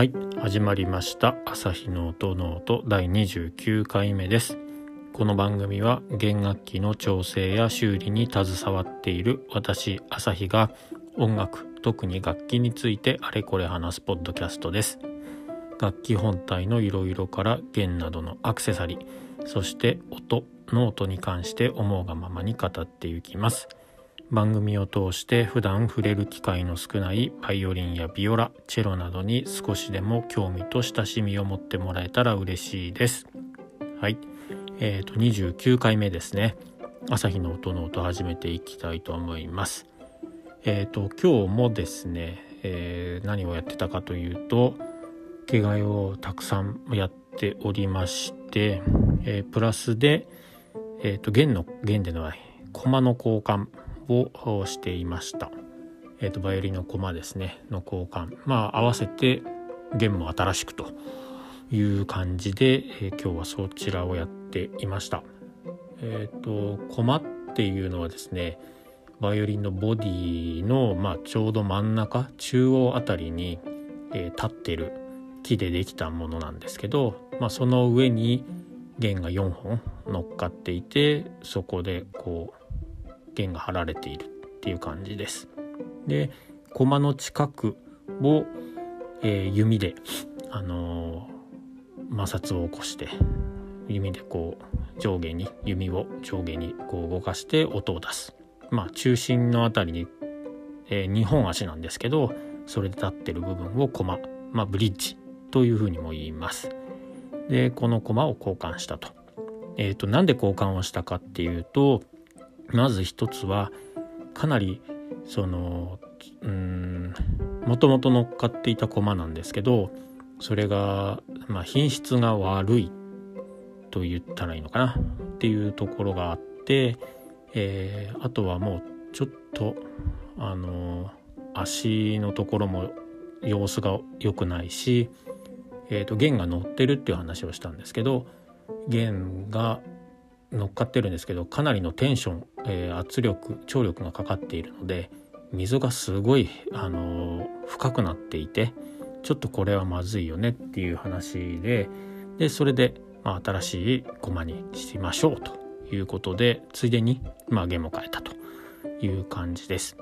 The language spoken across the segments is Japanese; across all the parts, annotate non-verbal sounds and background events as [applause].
はい始まりました。朝日の音ノート第29回目です。この番組は弦楽器の調整や修理に携わっている私朝日が音楽特に楽器についてあれこれ話すポッドキャストです。楽器本体のいろいろから弦などのアクセサリーそして音ノートに関して思うがままに語っていきます。番組を通して普段触れる機会の少ないバイオリンやビオラチェロなどに少しでも興味と親しみを持ってもらえたら嬉しいです。はい。えーと29回目ですね。朝日の音の音始めていきたいと思います。えっ、ー、と今日もですね、えー、何をやってたかというと着替えをたくさんやっておりまして、えー、プラスでえっ、と弦の弦でのない駒の交換をしていました。えーと、バイオリンのコマですねの交換まあ合わせて弦も新しくという感じで、えー、今日はそちらをやっていました。えっ、ー、とコマっていうのはですねバイオリンのボディの、まあ、ちょうど真ん中中央あたりに、えー、立ってる木でできたものなんですけど、まあ、その上に弦が4本乗っかっていてそこでこう弦が張られているっていう感じです。で駒の近くを、えー、弓で、あのー、摩擦を起こして弓でこう上下に弓を上下にこう動かして音を出す。まあ中心の辺りに、えー、2本足なんですけどそれで立ってる部分を駒、まあ、ブリッジというふうにも言います。でこの駒を交換したと。えーと、となんで交換をしたかっていうとまず一つはかなりそのうんもともと乗っかっていた駒なんですけどそれが、まあ、品質が悪いと言ったらいいのかなっていうところがあって、えー、あとはもうちょっとあの足のところも様子が良くないし、えーと弦が乗ってるっていう話をしたんですけど弦が乗っかってるんですけどかなりのテンション、えー、圧力張力がかかっているので溝がすごい、あのー、深くなっていてちょっとこれはまずいよねっていう話ででそれで、まあ、新しい駒にしましょうということでついでに、まあ、弦も変えたという感じです。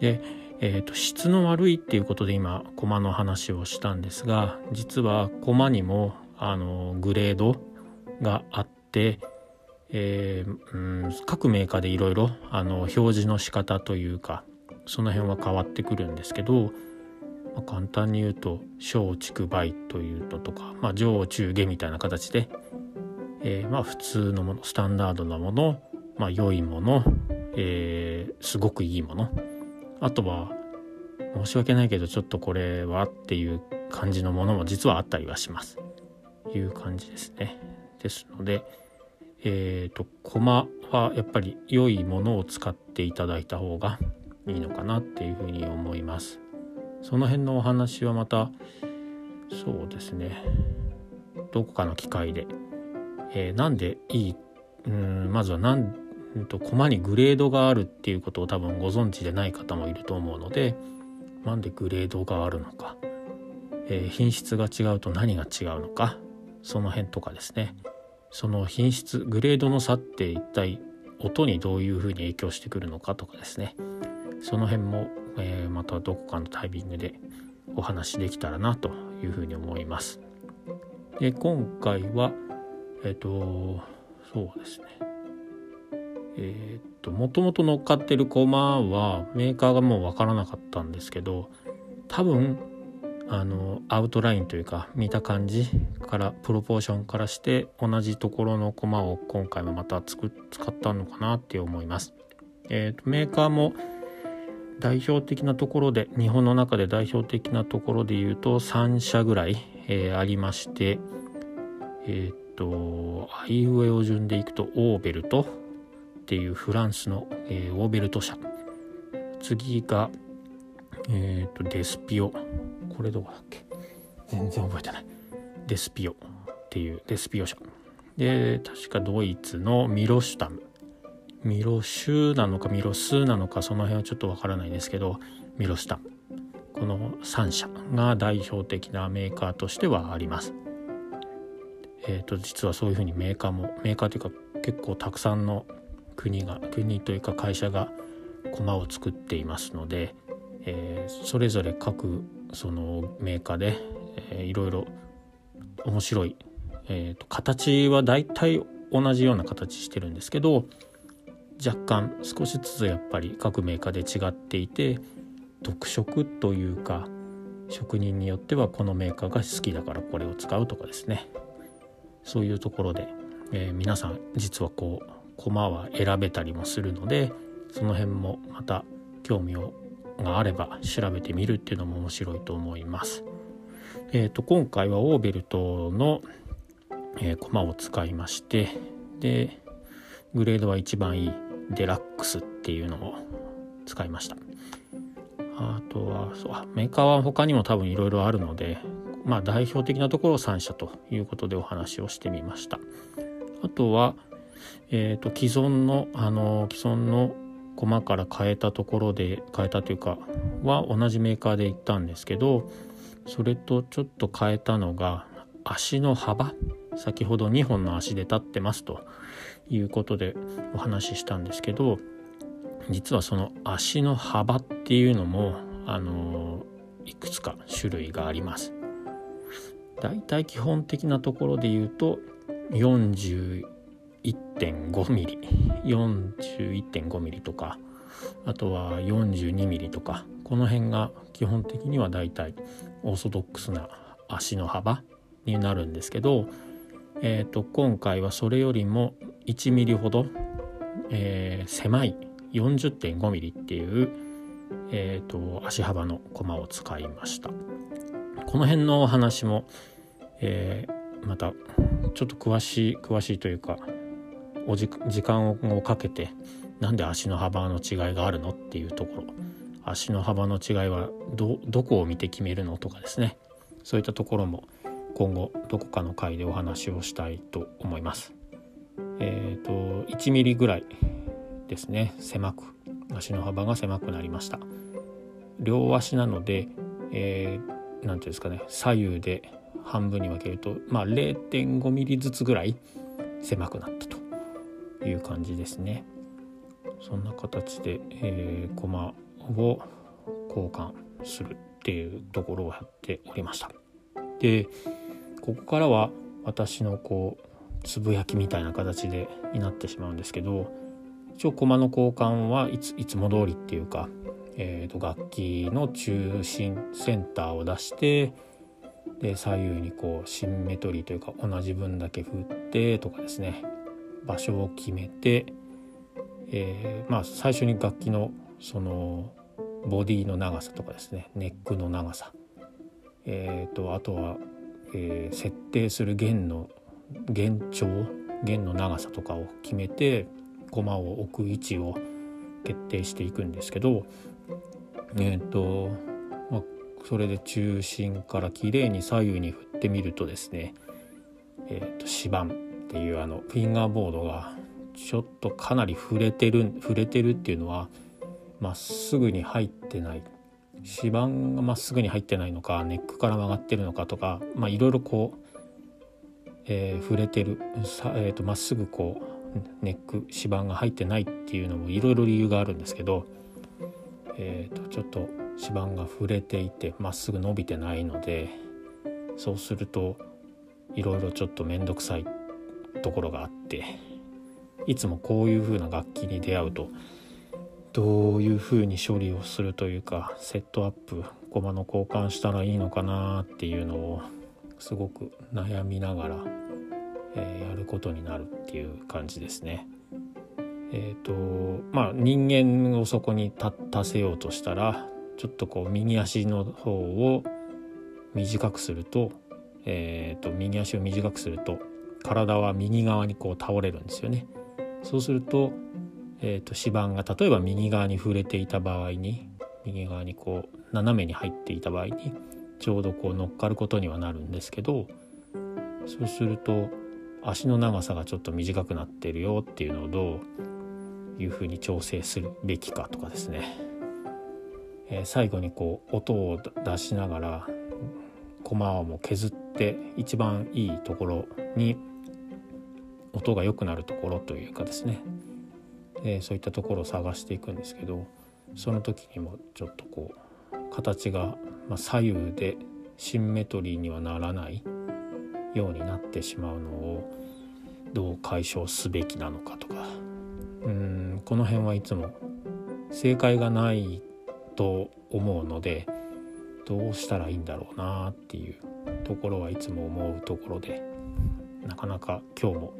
で、えーと、質の悪いっていうことで今駒の話をしたんですが実は駒にもあのグレードがあってえー、うん、各メーカーでいろいろ表示の仕方というかその辺は変わってくるんですけど、まあ、簡単に言うと小畜梅というのとか、まあ、上中下みたいな形で、えー、まあ普通のものスタンダードなもの、まあ、良いもの、えー、すごくいいものあとは申し訳ないけどちょっとこれはっていう感じのものも実はあったりはします。いう感じですね。ですので、えっ、ー、と駒はやっぱり良いものを使っていただいた方がいいのかなっていうふうに思います。その辺のお話はまたそうですね。どこかの機会で、えー、なんでいい？うんまずはなんと駒にグレードがあるっていうことを多分ご存知でない方もいると思うのでなんでグレードがあるのか、えー、品質が違うと何が違うのか。その辺とかですね。その品質グレードの差って一体音にどういうふうに影響してくるのかとかですねその辺も、えー、またどこかのタイミングでお話できたらなというふうに思います。で今回はえっ、ー、とそうですねえっ、ー、ともともと乗っかってるコマはメーカーがもう分からなかったんですけど多分あのアウトラインというか見た感じからプロポーションからして同じところのコマを今回もまた使ったのかなって思います。えーと、メーカーも代表的なところで日本の中で代表的なところで言うと3社ぐらい、えー、ありましてえっ、ー、とアイウェイを順でいくとオーベルトっていうフランスの、えー、オーベルト社次がえっ、とデスピオこれどこだっけ？全然覚えてない。デスピオっていうデスピオ社。で確かドイツのミロシュタム。ミロシュなのかミロスなのかその辺はちょっとわからないですけどミロシュタム。この3社が代表的なメーカーとしてはあります。えーと、実はそういうふうにメーカーもメーカーというか結構たくさんの国が国というか会社が駒を作っていますので、えー、それぞれ各そのメーカーで、えー、いろいろ面白い、えーと、形は大体同じような形してるんですけど若干少しずつやっぱり各メーカーで違っていて特色というか職人によってはこのメーカーが好きだからこれを使うとかですね。そういうところで、えー、皆さん実はこう駒は選べたりもするのでその辺もまた興味をがあれば調べてみるっていうのも面白いと思います。えーと、今回はオーベルトの、えー、駒を使いましてでグレードは一番いいデラックスっていうのを使いました。あとはそうメーカーは他にも多分いろいろあるのでまあ代表的なところを3社ということでお話をしてみました。あとは、えーと、既存のあの既存の駒から変えたところで変えたというかは同じメーカーで行ったんですけどそれとちょっと変えたのが足の幅先ほど2本の足で立ってますということでお話ししたんですけど実はその足の幅っていうのもあのいくつか種類があります。だいたい基本的なところで言うと1.5ミリ41.5ミリとかあとは42ミリとかこの辺が基本的にはだいたいオーソドックスな足の幅になるんですけど、えーと、今回はそれよりも1ミリほど、えー、狭い40.5ミリっていう、えーと、足幅のコマを使いました。この辺のお話も、えー、またちょっと詳しい詳しいというかお時間をかけてなんで足の幅の違いがあるのっていうところ。足の幅の違いはどこを見て決めるのとかですね。そういったところも今後どこかの回でお話をしたいと思います。えっ、ー、と1ミリぐらいですね。狭く。足の幅が狭くなりました。両足なので何、えー、て言うんですかね。左右で半分に分けるとまあ0.5ミリずつぐらい狭くなったと。いう感じですね。そんな形で、えー、コマを交換するっていうところをやっておりました。でここからは私のこうつぶやきみたいな形でになってしまうんですけど一応駒の交換はいついつも通りっていうか、えー、と楽器の中心センターを出してで左右にこうシンメトリーというか同じ分だけ振ってとかですね。場所を決めて、えー、まあ最初に楽器のそのボディの長さとかですねネックの長さ、えーと、あとは、えー、設定する弦の弦長弦の長さとかを決めて駒を置く位置を決定していくんですけどえっ、ー、と、まあ、それで中心から綺麗に左右に振ってみるとですねえっ、ー、と指板っていうあのフィンガーボードがちょっとかなり触れてる触れてるっていうのはまっすぐに入ってない指板がまっすぐに入ってないのかネックから曲がってるのかとかまあいろいろこう、えー、触れてるさ、えーと、まっすぐこうネック指板が入ってないっていうのもいろいろ理由があるんですけど、えーと、ちょっと指板が触れていてまっすぐ伸びてないのでそうするといろいろちょっと面倒くさいところがあっていつもこういう風な楽器に出会うとどういう風に処理をするというかセットアップ駒の交換したらいいのかなっていうのをすごく悩みながら、えー、やることになるっていう感じですね。えっ、ー、とまあ人間をそこに立たせようとしたらちょっとこう右足の方を短くすると,、えーと右足を短くすると体は右側にこう倒れるんですよね。そうすると,、えーと、指板が例えば右側に触れていた場合に右側にこう斜めに入っていた場合にちょうどこう乗っかることにはなるんですけどそうすると足の長さがちょっと短くなってるよっていうのをどういうふうに調整するべきかとかですねえー、最後にこう音を出しながら駒も削って一番いいところに音が良くなるところというかですね、えー、そういったところを探していくんですけどその時にもちょっとこう形が、ま、左右でシンメトリーにはならないようになってしまうのをどう解消すべきなのかとか。うんこの辺はいつも正解がないと思うのでどうしたらいいんだろうなっていうところはいつも思うところでなかなか今日も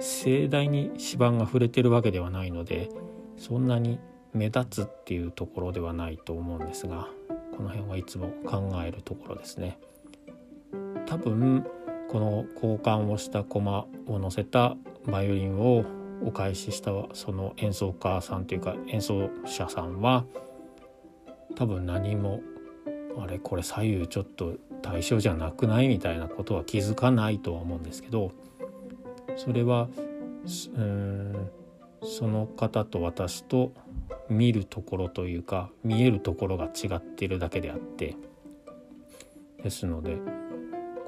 盛大に指板が触れてるわけではないのでそんなに目立つっていうところではないと思うんですがこの辺はいつも考えるところですね。多分この交換をした駒を乗せたバイオリンをお返ししたその演奏家さんというか演奏者さんは多分何もあれこれ左右ちょっと対象じゃなくないみたいなことは気づかないとは思うんですけどそれはうんその方と私と見るところというか見えるところが違っているだけであってですので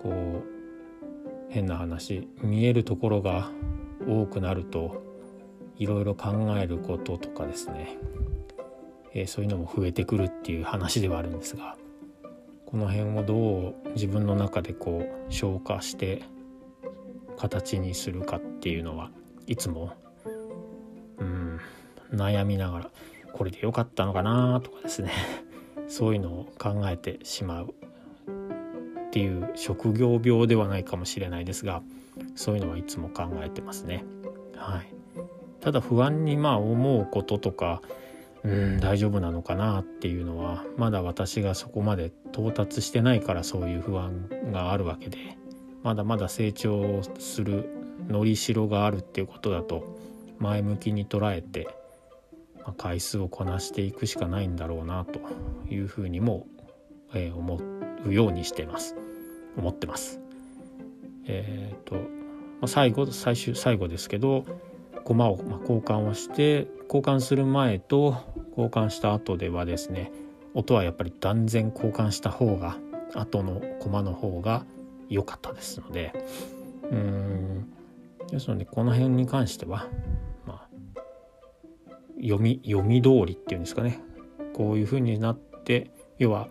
こう変な話見えるところが多くなるといろいろ考えることとかですね、えー、そういうのも増えてくるっていう話ではあるんですがこの辺をどう自分の中でこう消化して形にするかっていうのはいつもうん悩みながらこれで良かったのかなとかですね [laughs] そういうのを考えてしまうっていう職業病ではないかもしれないですがそういうのはいつも考えてますね。はい、ただ不安にまあ思うこととかうん大丈夫なのかなっていうのはまだ私がそこまで到達してないからそういう不安があるわけでまだまだ成長するのりしろがあるっていうことだと前向きに捉えて、まあ、回数をこなしていくしかないんだろうなというふうにも、えー、思うようにしてます思ってます。えっ、ー、と、まあ、最後最終最後ですけど駒をま交換をして交換する前と交換した後ではですね音はやっぱり断然交換した方が後の駒の方が良かったですので。うん。ですのでこの辺に関しては、まあ、読み読み通りっていうんですかね。こういう風になって要は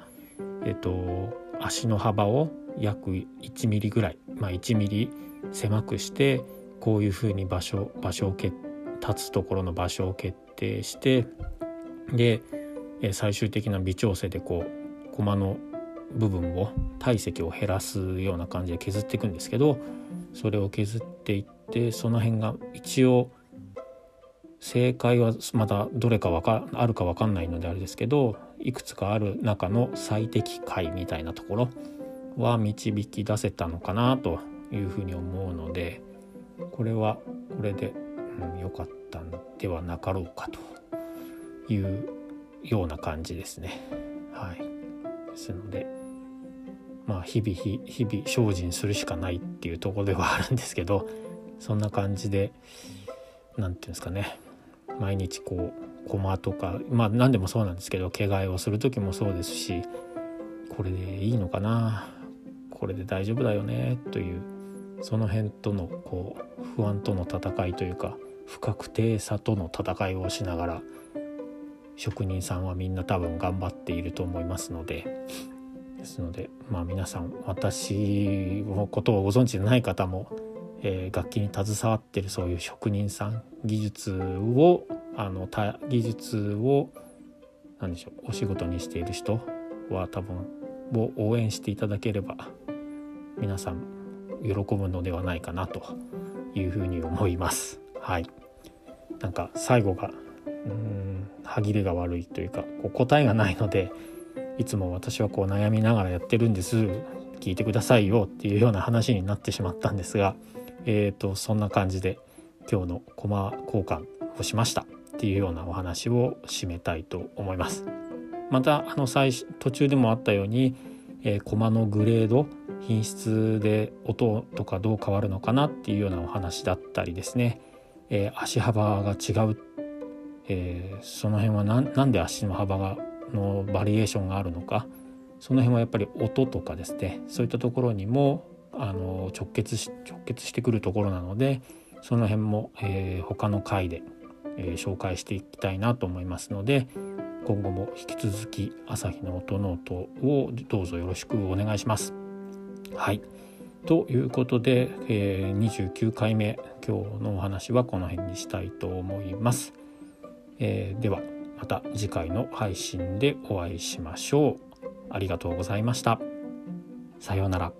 えっと足の幅を約1ミリぐらい、まあ、1ミリ狭くしてこういう風に場所場所を立つところの場所を決定してで最終的な微調整でこう駒の部分を体積を減らすような感じで削っていくんですけどそれを削っていってその辺が一応正解はまだどれかわかあるか分かんないのであれですけどいくつかある中の最適解みたいなところは導き出せたのかなというふうに思うのでこれはこれで良、うん、かったんではなかろうかというような感じですね。はい、ですのでまあ日々日々精進するしかないっていうとこではあるんですけどそんな感じで何て言うんですかね。毎日こう駒とかまあ何でもそうなんですけど毛替えをする時もそうですしこれでいいのかな。これで大丈夫だよね。というその辺とのこう不安との戦いというか不確定さとの戦いをしながら職人さんはみんな多分頑張っていると思いますのでですのでまあ皆さん私のことをご存知でない方も、えー、楽器に携わってるそういう職人さん技術をあの技術を何でしょうお仕事にしている人は多分を応援していただければ皆さん喜ぶのではないかなというふうに思います。はい、なんか最後がうん歯切れが悪いというかこう答えがないのでいつも私はこう悩みながらやってるんです。聞いてくださいよっていうような話になってしまったんですが、えーと、そんな感じで今日のコマ交換をしましたっていうようなお話を締めたいと思います。またあの最途中でもあったように、えー、コマのグレード品質で音とかどう変わるのかなっていうようなお話だったりですね、えー、足幅が違う、えー、その辺は何で足の幅がのバリエーションがあるのかその辺はやっぱり音とかですねそういったところにもあの直結し直結してくるところなのでその辺も、えー、他の回で、えー、紹介していきたいなと思いますので今後も引き続き朝日の音ノートをどうぞよろしくお願いします。はいということで、えー、29回目今日のお話はこの辺にしたいと思います。え、ではまた次回の配信でお会いしましょう。ありがとうございました。さようなら。